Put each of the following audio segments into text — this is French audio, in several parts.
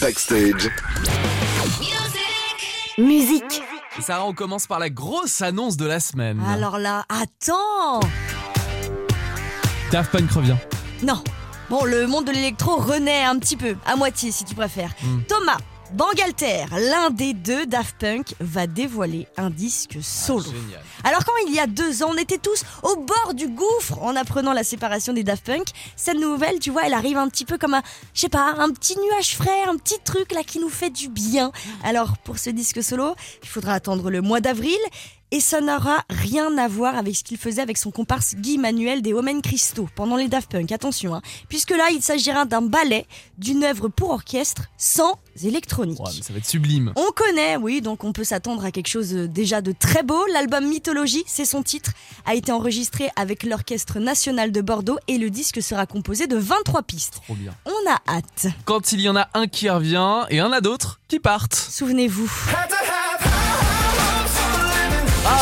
Backstage. Musique. Et Sarah, on commence par la grosse annonce de la semaine. Alors là, attends Daft Punk revient. Non. Bon, le monde de l'électro renaît un petit peu, à moitié si tu préfères. Hmm. Thomas, Bangalter, l'un des deux Daft Punk, va dévoiler un disque solo. Ah. Alors quand il y a deux ans, on était tous au bord du gouffre en apprenant la séparation des Daft Punk, cette nouvelle, tu vois, elle arrive un petit peu comme un, je sais pas, un petit nuage frais, un petit truc là qui nous fait du bien. Alors pour ce disque solo, il faudra attendre le mois d'avril. Et ça n'aura rien à voir avec ce qu'il faisait avec son comparse Guy Manuel des Omen Christo pendant les Daft Punk. Attention, hein, puisque là, il s'agira d'un ballet, d'une œuvre pour orchestre sans électronique. Ouais, mais ça va être sublime. On connaît, oui, donc on peut s'attendre à quelque chose euh, déjà de très beau. L'album Mythologie, c'est son titre, a été enregistré avec l'Orchestre National de Bordeaux et le disque sera composé de 23 pistes. Trop bien. On a hâte. Quand il y en a un qui revient et un a d'autres qui partent. Souvenez-vous.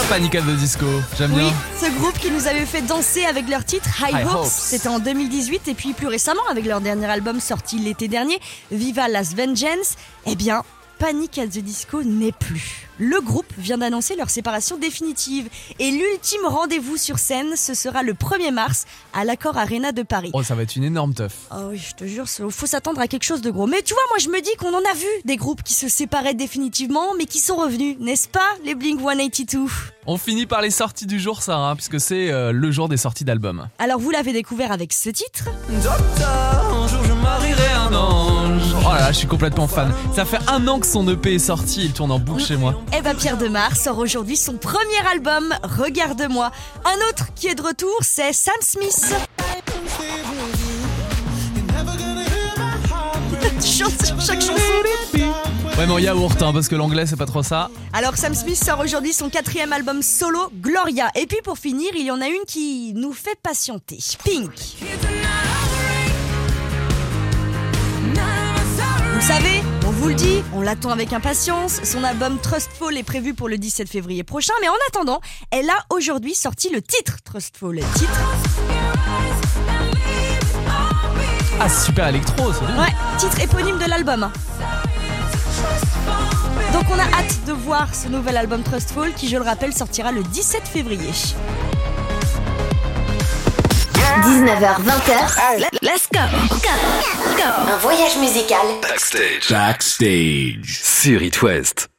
Panic at the Disco. J'aime Oui, bien. ce groupe qui nous avait fait danser avec leur titre High, High Hopes. c'était en 2018 et puis plus récemment avec leur dernier album sorti l'été dernier, Viva Las Vengeance, eh bien, Panic at the Disco n'est plus. Le groupe vient d'annoncer leur séparation définitive et l'ultime rendez-vous sur scène, ce sera le 1er mars à l'Accor Arena de Paris. Oh, ça va être une énorme teuf. Ah oui, je te jure, il faut s'attendre à quelque chose de gros. Mais tu vois, moi je me dis qu'on en a vu des groupes qui se séparaient définitivement, mais qui sont revenus, n'est-ce pas, les Blink 182 On finit par les sorties du jour, Sarah, puisque c'est euh, le jour des sorties d'albums. Alors vous l'avez découvert avec ce titre Docteur, un jour je marierai un ange. Là là, je suis complètement fan. Ça fait un an que son EP est sorti, il tourne en boucle chez moi. Eh ben Pierre Demar sort aujourd'hui son premier album, Regarde-moi. Un autre qui est de retour, c'est Sam Smith. chaque chanson. Ouais, mais en yaourt, hein, parce que l'anglais c'est pas trop ça. Alors Sam Smith sort aujourd'hui son quatrième album solo, Gloria. Et puis pour finir, il y en a une qui nous fait patienter. Pink. Vous savez, on vous le dit, on l'attend avec impatience. Son album Trustful est prévu pour le 17 février prochain, mais en attendant, elle a aujourd'hui sorti le titre Trustful. Le titre, Ah, super électro, c'est bien. ouais, titre éponyme de l'album. Donc on a hâte de voir ce nouvel album Trustful qui, je le rappelle, sortira le 17 février. 19h20h. Let's go. Go. Un voyage musical Backstage. Backstage. Sur It West.